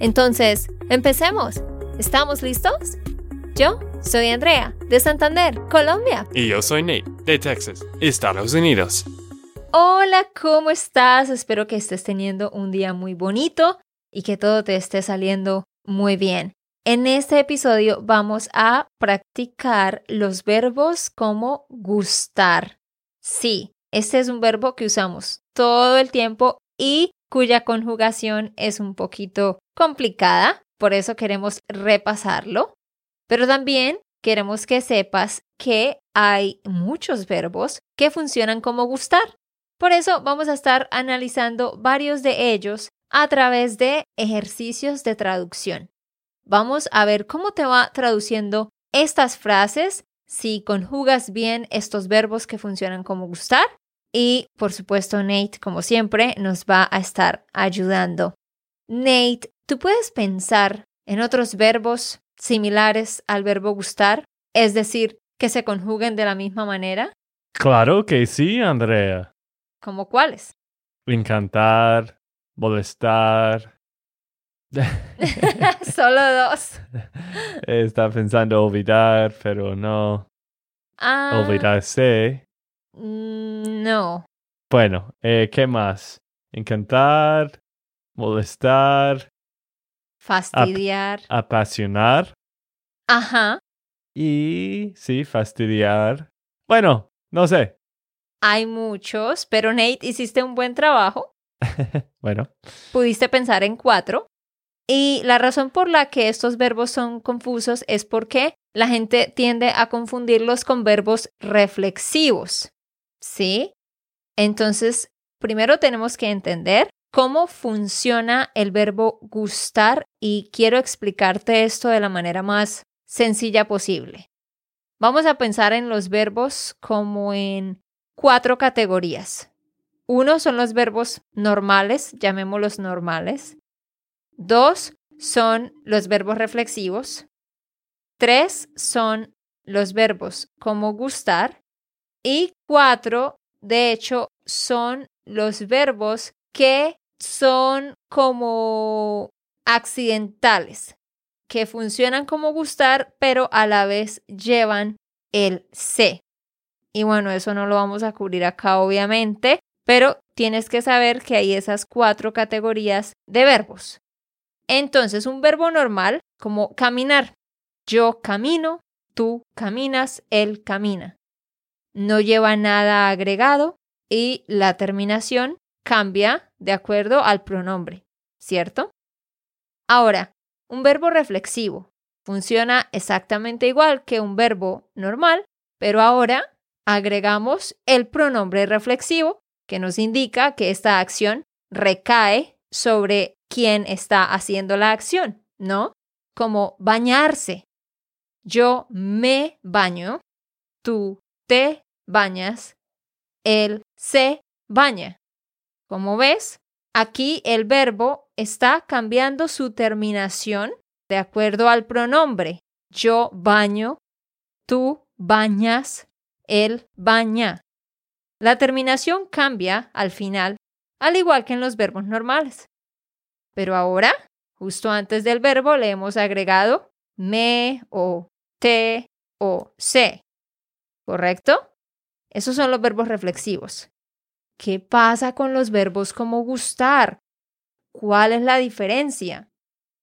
Entonces, empecemos. ¿Estamos listos? Yo soy Andrea, de Santander, Colombia. Y yo soy Nate, de Texas, Estados Unidos. Hola, ¿cómo estás? Espero que estés teniendo un día muy bonito y que todo te esté saliendo muy bien. En este episodio vamos a practicar los verbos como gustar. Sí, este es un verbo que usamos todo el tiempo y cuya conjugación es un poquito complicada, por eso queremos repasarlo. Pero también queremos que sepas que hay muchos verbos que funcionan como gustar. Por eso vamos a estar analizando varios de ellos a través de ejercicios de traducción. Vamos a ver cómo te va traduciendo estas frases, si conjugas bien estos verbos que funcionan como gustar. Y por supuesto, Nate, como siempre, nos va a estar ayudando. Nate, ¿tú puedes pensar en otros verbos similares al verbo gustar? Es decir, que se conjuguen de la misma manera. Claro que sí, Andrea. ¿Cómo cuáles? Encantar, molestar, Solo dos. Está pensando olvidar, pero no. Ah, Olvidarse. mm, no. Bueno, eh, ¿qué más? Encantar, molestar, Fastidiar. apasionar Ajá. y sí, fastidiar. Bueno, no sé. Hay muchos, pero Nate, hiciste un buen trabajo. bueno, Pudiste pensar en cuatro. Y la razón por la que estos verbos son confusos es porque la gente tiende a confundirlos con verbos reflexivos. ¿Sí? Entonces, primero tenemos que entender cómo funciona el verbo gustar y quiero explicarte esto de la manera más sencilla posible. Vamos a pensar en los verbos como en cuatro categorías. Uno son los verbos normales, llamémoslos normales. Dos son los verbos reflexivos. Tres son los verbos como gustar. Y cuatro, de hecho, son los verbos que son como accidentales, que funcionan como gustar, pero a la vez llevan el C. Y bueno, eso no lo vamos a cubrir acá, obviamente, pero tienes que saber que hay esas cuatro categorías de verbos. Entonces, un verbo normal, como caminar. Yo camino, tú caminas, él camina. No lleva nada agregado y la terminación cambia de acuerdo al pronombre, ¿cierto? Ahora, un verbo reflexivo funciona exactamente igual que un verbo normal, pero ahora agregamos el pronombre reflexivo que nos indica que esta acción recae sobre quien está haciendo la acción, ¿no? Como bañarse. Yo me baño, tú te bañas, él se baña. Como ves, aquí el verbo está cambiando su terminación de acuerdo al pronombre. Yo baño, tú bañas, él baña. La terminación cambia al final, al igual que en los verbos normales. Pero ahora, justo antes del verbo, le hemos agregado me o te o se. ¿Correcto? Esos son los verbos reflexivos. ¿Qué pasa con los verbos como gustar? ¿Cuál es la diferencia?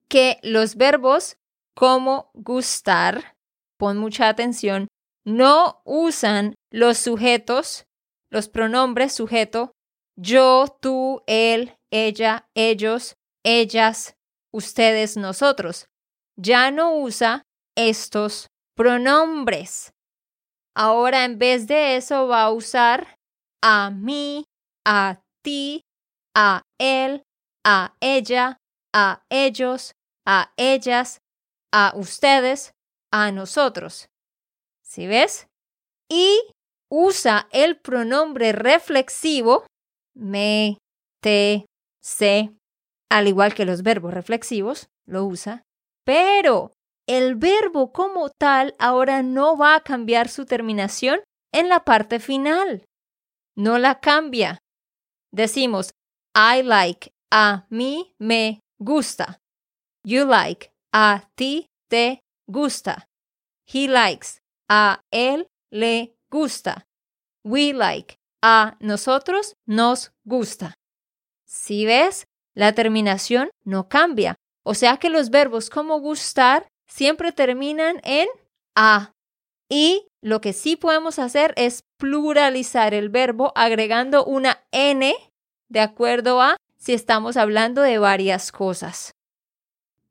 Que los verbos como gustar, pon mucha atención, no usan los sujetos, los pronombres sujeto, yo, tú, él, ella, ellos, ellas, ustedes, nosotros. Ya no usa estos pronombres. Ahora en vez de eso va a usar a mí, a ti, a él, a ella, a ellos, a ellas, a ustedes, a nosotros. ¿Sí ves? Y usa el pronombre reflexivo me, te, se, al igual que los verbos reflexivos, lo usa, pero el verbo como tal ahora no va a cambiar su terminación en la parte final. No la cambia. Decimos, I like, a mí me gusta. You like, a ti te gusta. He likes, a él le gusta. We like, a nosotros nos gusta. Si ves, la terminación no cambia. O sea que los verbos como gustar siempre terminan en a. Y lo que sí podemos hacer es pluralizar el verbo agregando una n de acuerdo a si estamos hablando de varias cosas.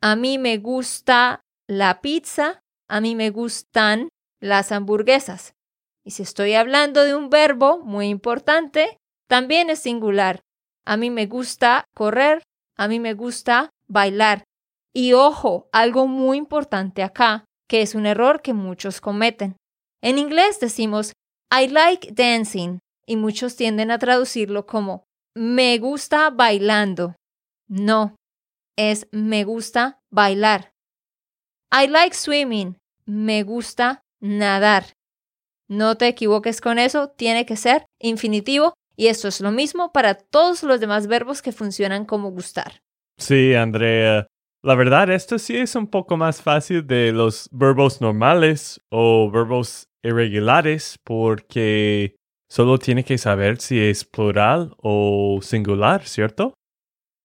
A mí me gusta la pizza, a mí me gustan las hamburguesas. Y si estoy hablando de un verbo muy importante, también es singular. A mí me gusta correr, a mí me gusta bailar. Y ojo, algo muy importante acá, que es un error que muchos cometen. En inglés decimos I like dancing y muchos tienden a traducirlo como me gusta bailando. No, es me gusta bailar. I like swimming. Me gusta nadar. No te equivoques con eso, tiene que ser infinitivo y esto es lo mismo para todos los demás verbos que funcionan como gustar. Sí, Andrea. La verdad, esto sí es un poco más fácil de los verbos normales o verbos irregulares porque solo tiene que saber si es plural o singular, ¿cierto?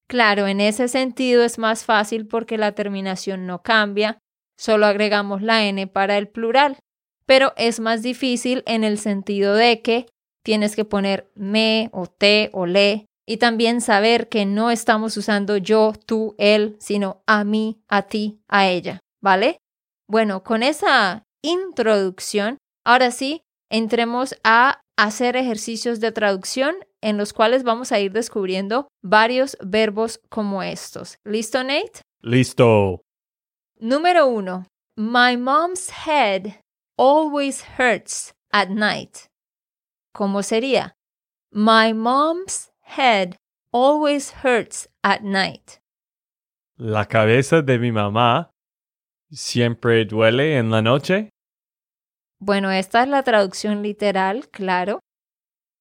Claro, en ese sentido es más fácil porque la terminación no cambia, solo agregamos la n para el plural pero es más difícil en el sentido de que tienes que poner me o te o le y también saber que no estamos usando yo, tú, él, sino a mí, a ti, a ella, ¿vale? Bueno, con esa introducción, ahora sí, entremos a hacer ejercicios de traducción en los cuales vamos a ir descubriendo varios verbos como estos. ¿Listo, Nate? Listo. Número uno. My mom's head always hurts at night. ¿Cómo sería? My mom's head always hurts at night. La cabeza de mi mamá siempre duele en la noche. Bueno, esta es la traducción literal, claro.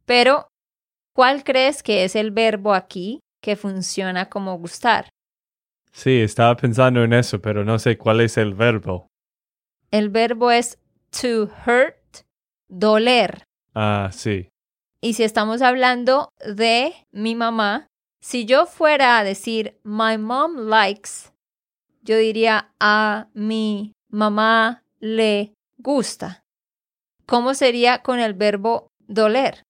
Pero, ¿cuál crees que es el verbo aquí que funciona como gustar? Sí, estaba pensando en eso, pero no sé cuál es el verbo. El verbo es to hurt, doler. Ah, sí. Y si estamos hablando de mi mamá, si yo fuera a decir my mom likes, yo diría a mi mamá le gusta. ¿Cómo sería con el verbo doler?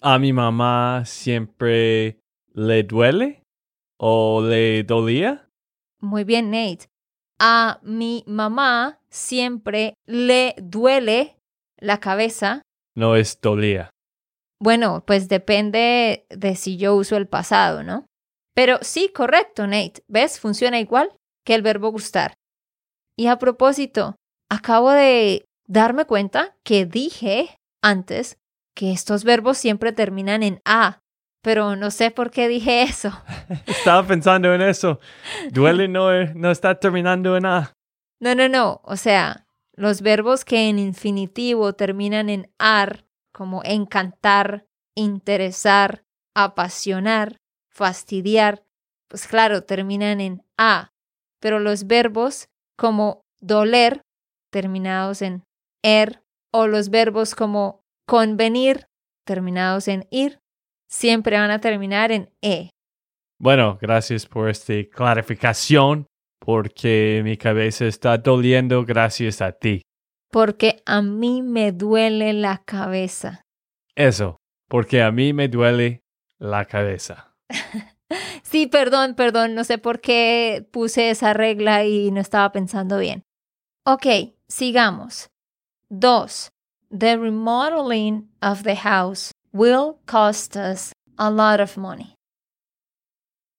A mi mamá siempre le duele o le dolía. Muy bien, Nate. A mi mamá siempre le duele la cabeza. No es dolía. Bueno, pues depende de si yo uso el pasado, ¿no? Pero sí, correcto, Nate. ¿Ves? Funciona igual que el verbo gustar. Y a propósito, acabo de darme cuenta que dije antes que estos verbos siempre terminan en A, pero no sé por qué dije eso. Estaba pensando en eso. Duele no, no está terminando en A. No, no, no. O sea, los verbos que en infinitivo terminan en ar, como encantar, interesar, apasionar, fastidiar, pues claro, terminan en a. Pero los verbos como doler, terminados en er, o los verbos como convenir, terminados en ir, siempre van a terminar en e. Bueno, gracias por esta clarificación porque mi cabeza está doliendo gracias a ti. Porque a mí me duele la cabeza. Eso, porque a mí me duele la cabeza. sí, perdón, perdón, no sé por qué puse esa regla y no estaba pensando bien. Ok, sigamos. Dos. The remodeling of the house will cost us a lot of money.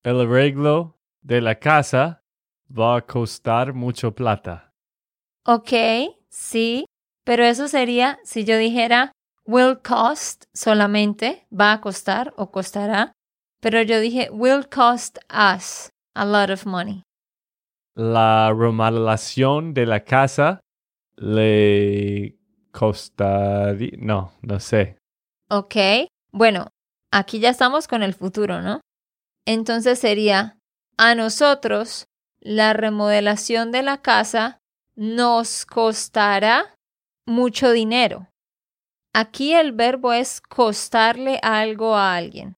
El arreglo de la casa va a costar mucho plata. Ok, sí, pero eso sería si yo dijera will cost solamente, va a costar o costará, pero yo dije will cost us a lot of money. La remodelación de la casa le costaría... No, no sé. Ok, bueno, aquí ya estamos con el futuro, ¿no? Entonces sería, a nosotros la remodelación de la casa nos costará mucho dinero. Aquí el verbo es costarle algo a alguien.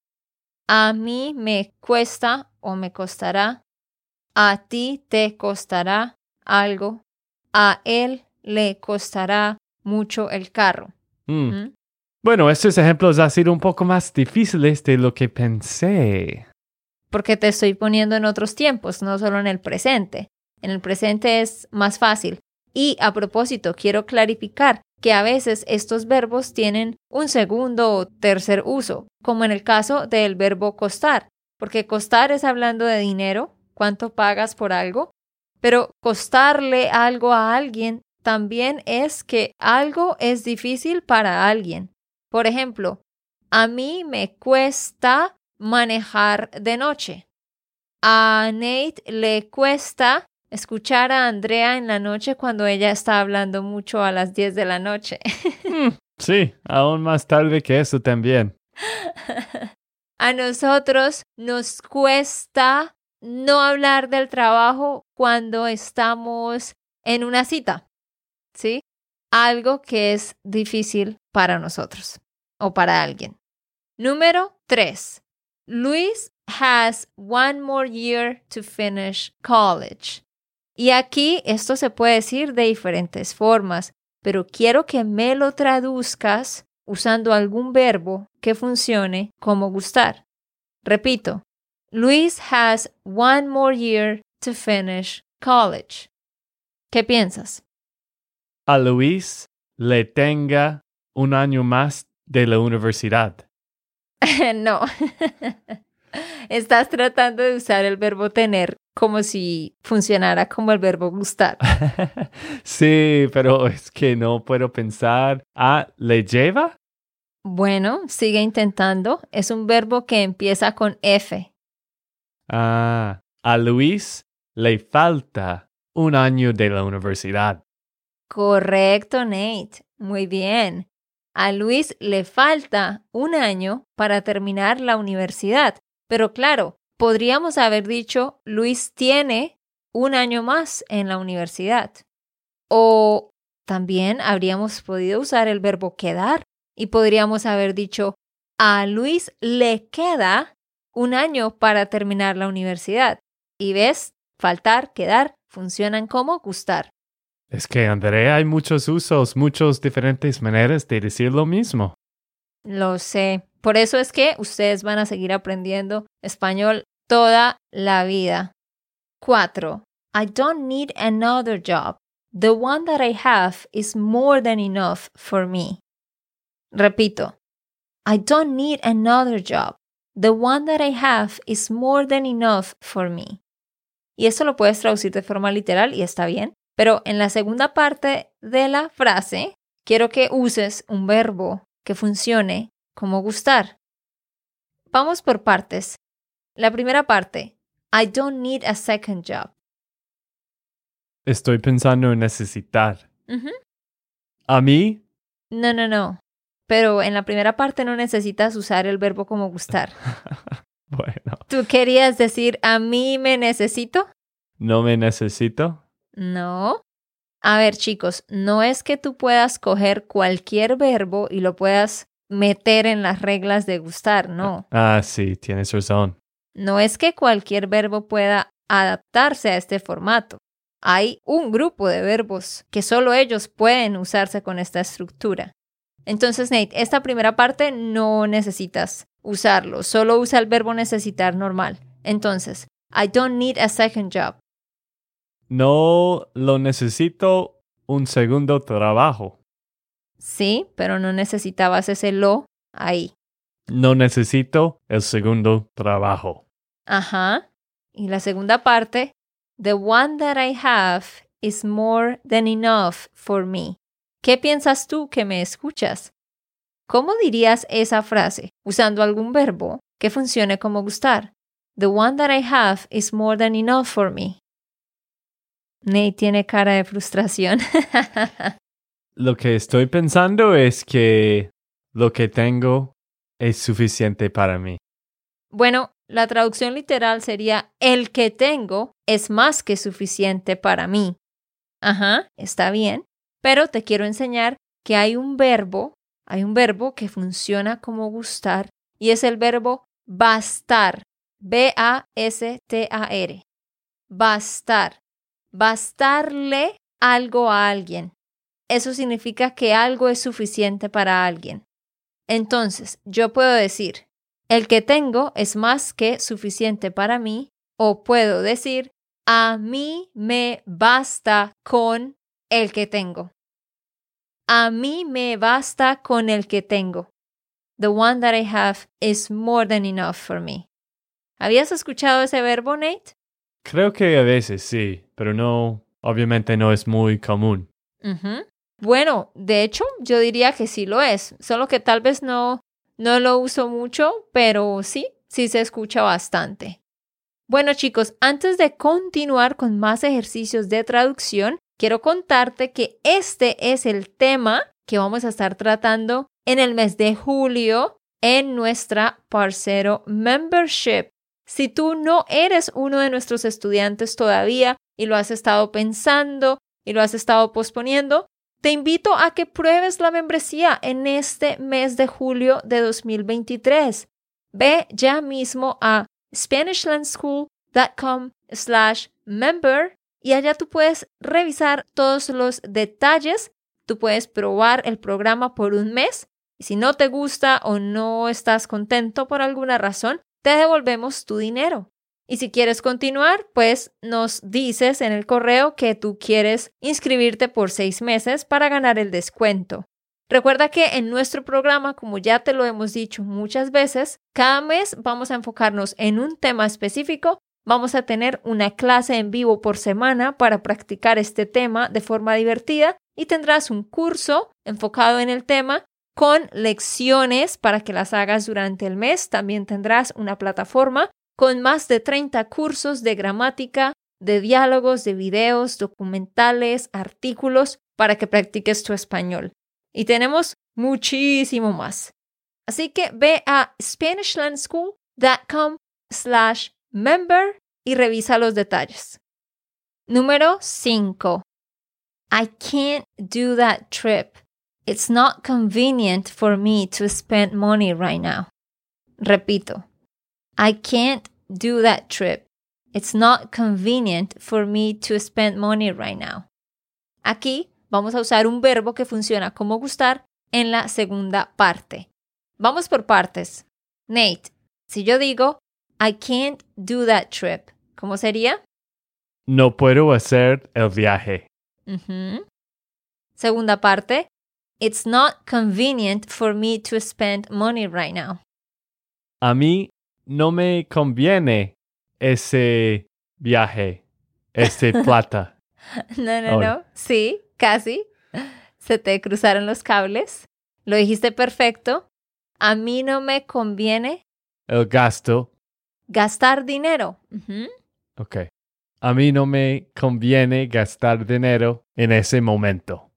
A mí me cuesta o me costará. A ti te costará algo. A él le costará mucho el carro. Mm. ¿Mm? Bueno, estos ejemplos han sido un poco más difíciles de lo que pensé. Porque te estoy poniendo en otros tiempos, no solo en el presente. En el presente es más fácil. Y a propósito, quiero clarificar que a veces estos verbos tienen un segundo o tercer uso, como en el caso del verbo costar, porque costar es hablando de dinero, cuánto pagas por algo, pero costarle algo a alguien también es que algo es difícil para alguien. Por ejemplo, a mí me cuesta manejar de noche. A Nate le cuesta escuchar a Andrea en la noche cuando ella está hablando mucho a las 10 de la noche. Mm, sí, aún más tarde que eso también. a nosotros nos cuesta no hablar del trabajo cuando estamos en una cita. Algo que es difícil para nosotros o para alguien. Número 3. Luis has one more year to finish college. Y aquí esto se puede decir de diferentes formas, pero quiero que me lo traduzcas usando algún verbo que funcione como gustar. Repito, Luis has one more year to finish college. ¿Qué piensas? A Luis le tenga un año más de la universidad. no. Estás tratando de usar el verbo tener como si funcionara como el verbo gustar. sí, pero es que no puedo pensar. Ah, ¿le lleva? Bueno, sigue intentando. Es un verbo que empieza con F. Ah, a Luis le falta un año de la universidad. Correcto, Nate. Muy bien. A Luis le falta un año para terminar la universidad. Pero claro, podríamos haber dicho, Luis tiene un año más en la universidad. O también habríamos podido usar el verbo quedar y podríamos haber dicho, a Luis le queda un año para terminar la universidad. Y ves, faltar, quedar, funcionan como gustar. Es que, Andrea, hay muchos usos, muchas diferentes maneras de decir lo mismo. Lo sé. Por eso es que ustedes van a seguir aprendiendo español toda la vida. 4. I don't need another job. The one that I have is more than enough for me. Repito. I don't need another job. The one that I have is more than enough for me. Y eso lo puedes traducir de forma literal y está bien. Pero en la segunda parte de la frase, quiero que uses un verbo que funcione como gustar. Vamos por partes. La primera parte, I don't need a second job. Estoy pensando en necesitar. A mí, No, no, no. Pero en la primera parte no necesitas usar el verbo como gustar. bueno, ¿Tú querías decir a mí me necesito? no me necesito. No. A ver, chicos, no es que tú puedas coger cualquier verbo y lo puedas meter en las reglas de gustar, no. Ah, sí, tienes razón. No es que cualquier verbo pueda adaptarse a este formato. Hay un grupo de verbos que solo ellos pueden usarse con esta estructura. Entonces, Nate, esta primera parte no necesitas usarlo, solo usa el verbo necesitar normal. Entonces, I don't need a second job. No lo necesito un segundo trabajo. Sí, pero no necesitabas ese lo ahí. No necesito el segundo trabajo. Ajá. Y la segunda parte, the one that I have is more than enough for me. ¿Qué piensas tú que me escuchas? ¿Cómo dirías esa frase usando algún verbo que funcione como gustar? The one that I have is more than enough for me. Nate tiene cara de frustración. Lo que estoy pensando es que lo que tengo es suficiente para mí. Bueno, la traducción literal sería el que tengo es más que suficiente para mí. Ajá, está bien, pero te quiero enseñar que hay un verbo, hay un verbo que funciona como gustar y es el verbo bastar. B-A-S-T-A-R. Bastar. Bastarle algo a alguien. Eso significa que algo es suficiente para alguien. Entonces, yo puedo decir, el que tengo es más que suficiente para mí, o puedo decir, a mí me basta con el que tengo. A mí me basta con el que tengo. The one that I have is more than enough for me. ¿Habías escuchado ese verbo, Nate? Creo que a veces sí, pero no, obviamente no es muy común. Bueno, de hecho, yo diría que sí lo es, solo que tal vez no, no lo uso mucho, pero sí, sí se escucha bastante. Bueno chicos, antes de continuar con más ejercicios de traducción, quiero contarte que este es el tema que vamos a estar tratando en el mes de julio en nuestra Parcero Membership. Si tú no eres uno de nuestros estudiantes todavía y lo has estado pensando y lo has estado posponiendo, te invito a que pruebes la membresía en este mes de julio de 2023. Ve ya mismo a SpanishLandSchool.com slash member y allá tú puedes revisar todos los detalles, tú puedes probar el programa por un mes y si no te gusta o no estás contento por alguna razón, te devolvemos tu dinero. Y si quieres continuar, pues nos dices en el correo que tú quieres inscribirte por seis meses para ganar el descuento. Recuerda que en nuestro programa, como ya te lo hemos dicho muchas veces, cada mes vamos a enfocarnos en un tema específico. Vamos a tener una clase en vivo por semana para practicar este tema de forma divertida y tendrás un curso enfocado en el tema con lecciones para que las hagas durante el mes. También tendrás una plataforma con más de 30 cursos de gramática, de diálogos, de videos, documentales, artículos para que practiques tu español y tenemos muchísimo más. Así que ve a SpanishLandSchool.com slash member y revisa los detalles. Número 5. I can't do that trip. It's not convenient for me to spend money right now. Repito. I can't do that trip. It's not convenient for me to spend money right now. Aquí vamos a usar un verbo que funciona como gustar en la segunda parte. Vamos por partes. Nate, si yo digo, I can't do that trip, ¿cómo sería? No puedo hacer el viaje. Segunda parte, It's not convenient for me to spend money right now. A mí no me conviene ese viaje, ese plata. no, no, no. Sí, Casi. Se te cruzaron los cables. Lo dijiste perfecto. A mí no me conviene. El gasto. Gastar dinero. Ok. A mí no me conviene gastar dinero en ese momento.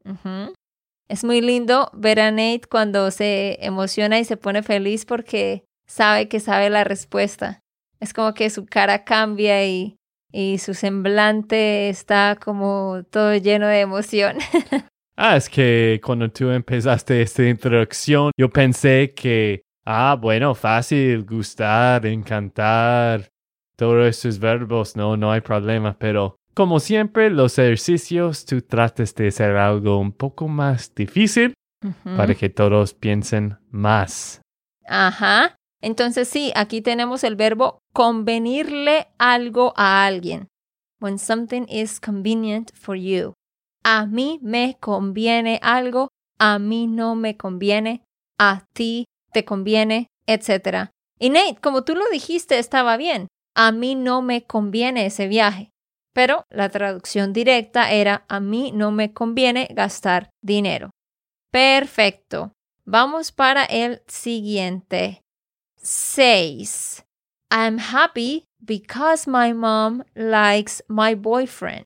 Es muy lindo ver a Nate cuando se emociona y se pone feliz porque sabe que sabe la respuesta. Es como que su cara cambia y y su semblante está como todo lleno de emoción. ah, es que cuando tú empezaste esta introducción, yo pensé que, ah, bueno, fácil, gustar, encantar, todos esos verbos, no, no hay problema, pero como siempre, los ejercicios tú tratas de hacer algo un poco más difícil para que todos piensen más. Ajá. Entonces sí, aquí tenemos el verbo convenirle algo a alguien. When something is convenient for you. A mí me conviene algo, a mí no me conviene, a ti te conviene, etc. Y Nate, como tú lo dijiste, estaba bien. a mí no me conviene ese viaje. Pero la traducción directa era a mí no me conviene gastar dinero. Perfecto. Vamos para el siguiente. 6. I'm happy because my mom likes my boyfriend.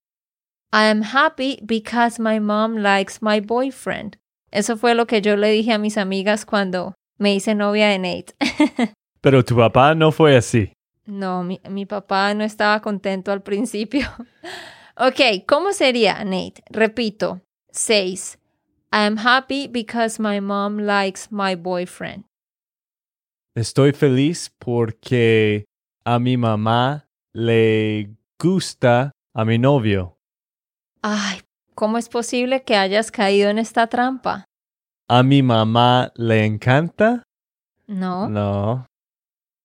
I am happy because my mom likes my boyfriend. Eso fue lo que yo le dije a mis amigas cuando me hice novia de Nate. Pero tu papá no fue así. No, mi, mi papá no estaba contento al principio. ok, ¿cómo sería, Nate? Repito. 6. I am happy because my mom likes my boyfriend. Estoy feliz porque a mi mamá le gusta a mi novio. Ay, ¿cómo es posible que hayas caído en esta trampa? ¿A mi mamá le encanta? No. No.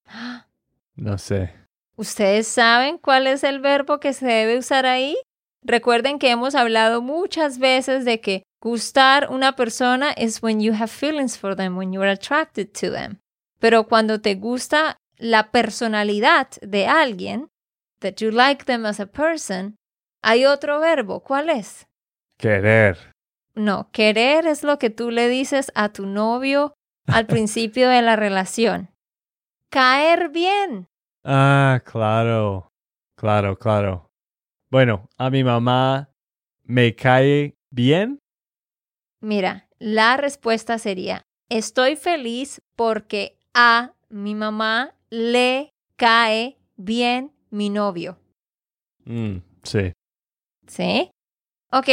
No sé. ¿Ustedes saben cuál es el verbo que se debe usar ahí? Recuerden que hemos hablado muchas veces de que gustar una persona es when you have feelings for them, when you are attracted to them. Pero cuando te gusta la personalidad de alguien, that you like them as a person, hay otro verbo. ¿Cuál es? Querer. No, querer es lo que tú le dices a tu novio al principio de la relación. Caer bien. Ah, claro. Claro, claro. Bueno, a mi mamá me cae bien. Mira, la respuesta sería, estoy feliz porque a mi mamá le cae bien mi novio. Mm, sí. ¿Sí? Ok,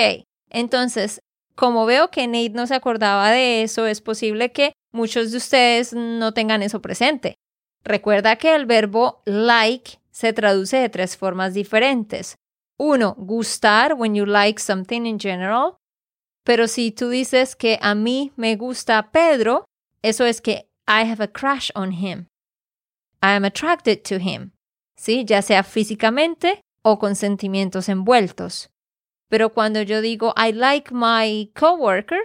entonces, como veo que Nate no se acordaba de eso, es posible que muchos de ustedes no tengan eso presente. Recuerda que el verbo like se traduce de tres formas diferentes. Uno, gustar, when you like something in general. Pero si tú dices que a mí me gusta Pedro, eso es que I have a crush on him. I am attracted to him. ¿Sí? Ya sea físicamente o con sentimientos envueltos. Pero cuando yo digo I like my coworker,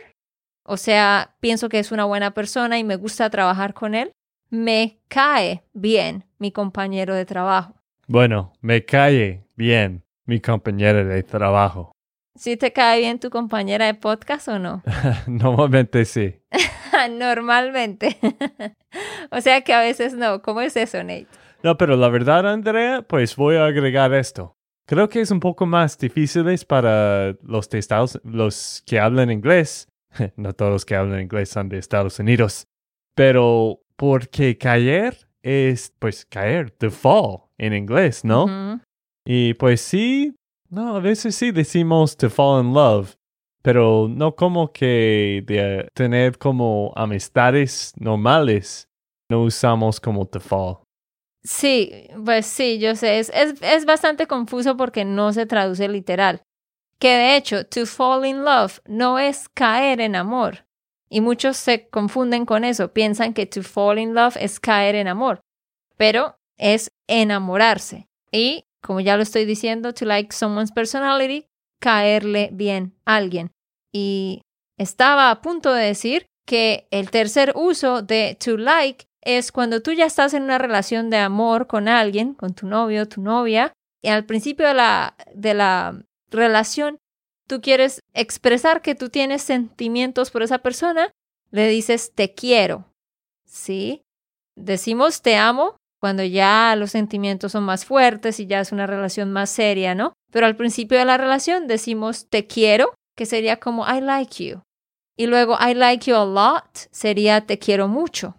o sea, pienso que es una buena persona y me gusta trabajar con él, me cae bien mi compañero de trabajo. Bueno, me cae bien mi compañera de trabajo. ¿Sí te cae bien tu compañera de podcast o no? Normalmente sí. Normalmente. o sea que a veces no. ¿Cómo es eso, Nate? No, pero la verdad, Andrea, pues voy a agregar esto. Creo que es un poco más difícil para los de Estados, los que hablan inglés. no todos los que hablan inglés son de Estados Unidos. Pero porque caer es, pues, caer, to fall en inglés, ¿no? Y pues sí, no, a veces sí decimos to fall in love, pero no como que de tener como amistades normales, no usamos como to fall. Sí, pues sí, yo sé. Es, es, es bastante confuso porque no se traduce literal. Que de hecho, to fall in love no es caer en amor. Y muchos se confunden con eso. Piensan que to fall in love es caer en amor. Pero es enamorarse. Y, como ya lo estoy diciendo, to like someone's personality, caerle bien a alguien. Y estaba a punto de decir que el tercer uso de to like es cuando tú ya estás en una relación de amor con alguien, con tu novio, tu novia, y al principio de la, de la relación tú quieres expresar que tú tienes sentimientos por esa persona, le dices te quiero. ¿Sí? Decimos te amo cuando ya los sentimientos son más fuertes y ya es una relación más seria, ¿no? Pero al principio de la relación decimos te quiero, que sería como I like you. Y luego I like you a lot sería te quiero mucho.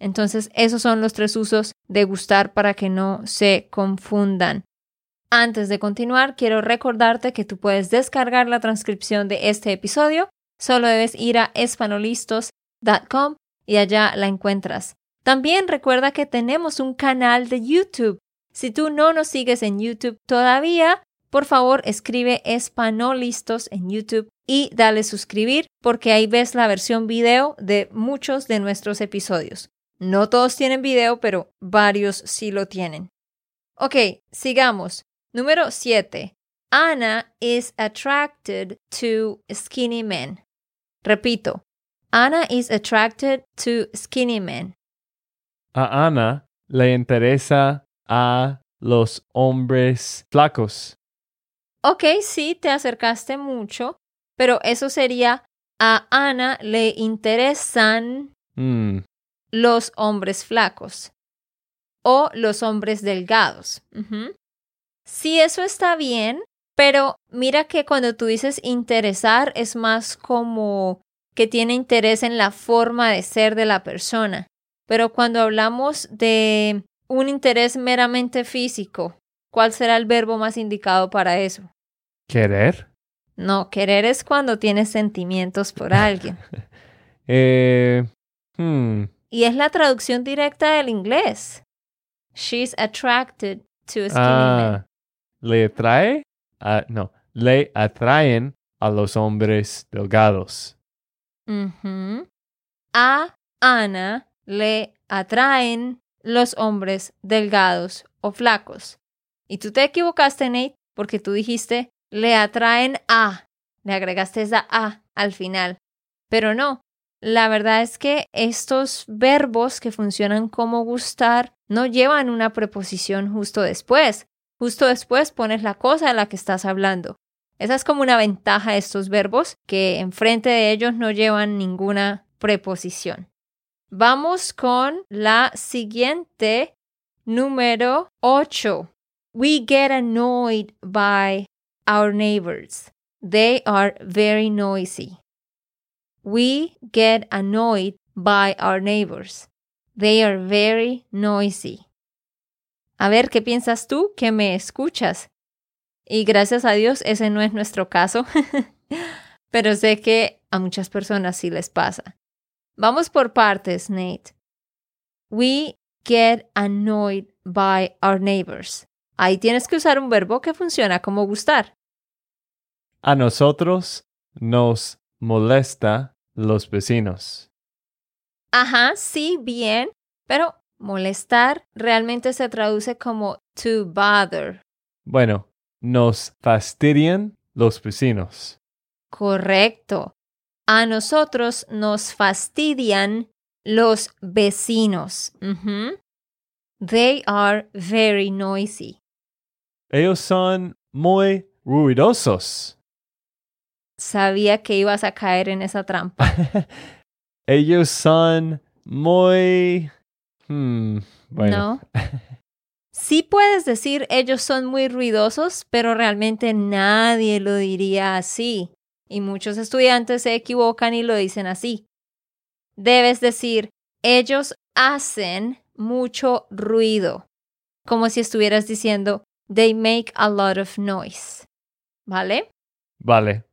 Entonces, esos son los tres usos de gustar para que no se confundan. Antes de continuar, quiero recordarte que tú puedes descargar la transcripción de este episodio. Solo debes ir a espanolistos.com y allá la encuentras. También recuerda que tenemos un canal de YouTube. Si tú no nos sigues en YouTube todavía, por favor escribe Espanolistos en YouTube y dale suscribir porque ahí ves la versión video de muchos de nuestros episodios. No todos tienen video, pero varios sí lo tienen. Ok, sigamos. Número 7. Anna is attracted to skinny men. Repito, Anna is attracted to skinny men. A Ana le interesa a los hombres flacos. Ok, sí, te acercaste mucho, pero eso sería a Ana le interesan Hmm, los hombres flacos o los hombres delgados. Sí, eso está bien, pero mira que cuando tú dices interesar es más como que tiene interés en la forma de ser de la persona. Pero cuando hablamos de un interés meramente físico, ¿cuál será el verbo más indicado para eso? ¿Querer? No, querer es cuando tienes sentimientos por alguien. Eh, hmm, Y es la traducción directa del inglés. She's attracted to a skinny man. Le atrae, a- no, le atraen a los hombres delgados. A Ana le atraen los hombres delgados o flacos. Y tú te equivocaste, Nate, porque tú dijiste le atraen a. Le agregaste esa a al final. Pero no. La verdad es que estos verbos que funcionan como gustar no llevan una preposición justo después. Justo después pones la cosa de la que estás hablando. Esa es como una ventaja de estos verbos que enfrente de ellos no llevan ninguna preposición. Vamos con la siguiente, número 8. We get annoyed by our neighbors. They are very noisy. We get annoyed by our neighbors. They are very noisy. A ver, ¿qué piensas tú que me escuchas? Y gracias a Dios ese no es nuestro caso, pero sé que a muchas personas sí les pasa. Vamos por partes, Nate. We get annoyed by our neighbors. Ahí tienes que usar un verbo que funciona como gustar. A nosotros nos molesta los vecinos. Ajá, sí, bien, pero molestar realmente se traduce como to bother. Bueno, nos fastidian los vecinos. Correcto. A nosotros nos fastidian los vecinos. They are very noisy. Ellos son muy ruidosos. Sabía que ibas a caer en esa trampa. Ellos son muy... Hmm, bueno. ¿No? Sí puedes decir ellos son muy ruidosos, pero realmente nadie lo diría así. Y muchos estudiantes se equivocan y lo dicen así. Debes decir ellos hacen mucho ruido, como si estuvieras diciendo they make a lot of noise. ¿Vale? Vale.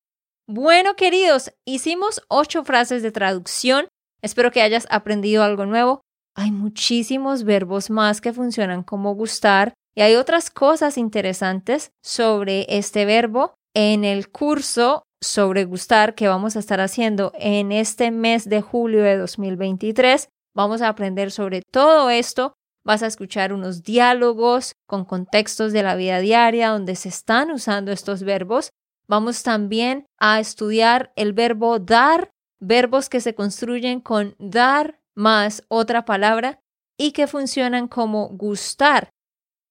Bueno, queridos, hicimos ocho frases de traducción. Espero que hayas aprendido algo nuevo. Hay muchísimos verbos más que funcionan como gustar y hay otras cosas interesantes sobre este verbo en el curso sobre gustar que vamos a estar haciendo en este mes de julio de 2023. Vamos a aprender sobre todo esto. Vas a escuchar unos diálogos con contextos de la vida diaria donde se están usando estos verbos. Vamos también a estudiar el verbo dar, verbos que se construyen con dar más otra palabra y que funcionan como gustar.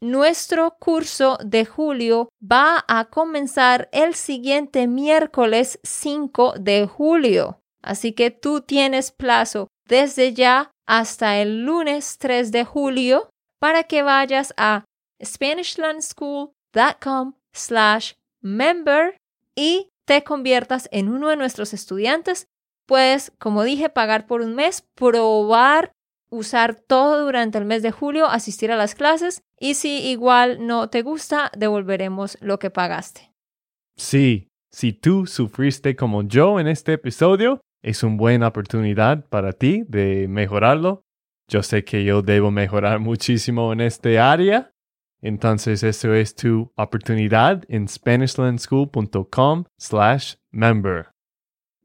Nuestro curso de julio va a comenzar el siguiente miércoles 5 de julio. Así que tú tienes plazo desde ya hasta el lunes 3 de julio para que vayas a SpanishLandSchool.com slash member y te conviertas en uno de nuestros estudiantes. Puedes, como dije, pagar por un mes, probar, usar todo durante el mes de julio, asistir a las clases y si igual no te gusta, devolveremos lo que pagaste. Sí, si tú sufriste como yo en este episodio, es una buena oportunidad para ti de mejorarlo. Yo sé que yo debo mejorar muchísimo en este área. Entonces, eso es tu oportunidad en SpanishLandSchool.com slash member.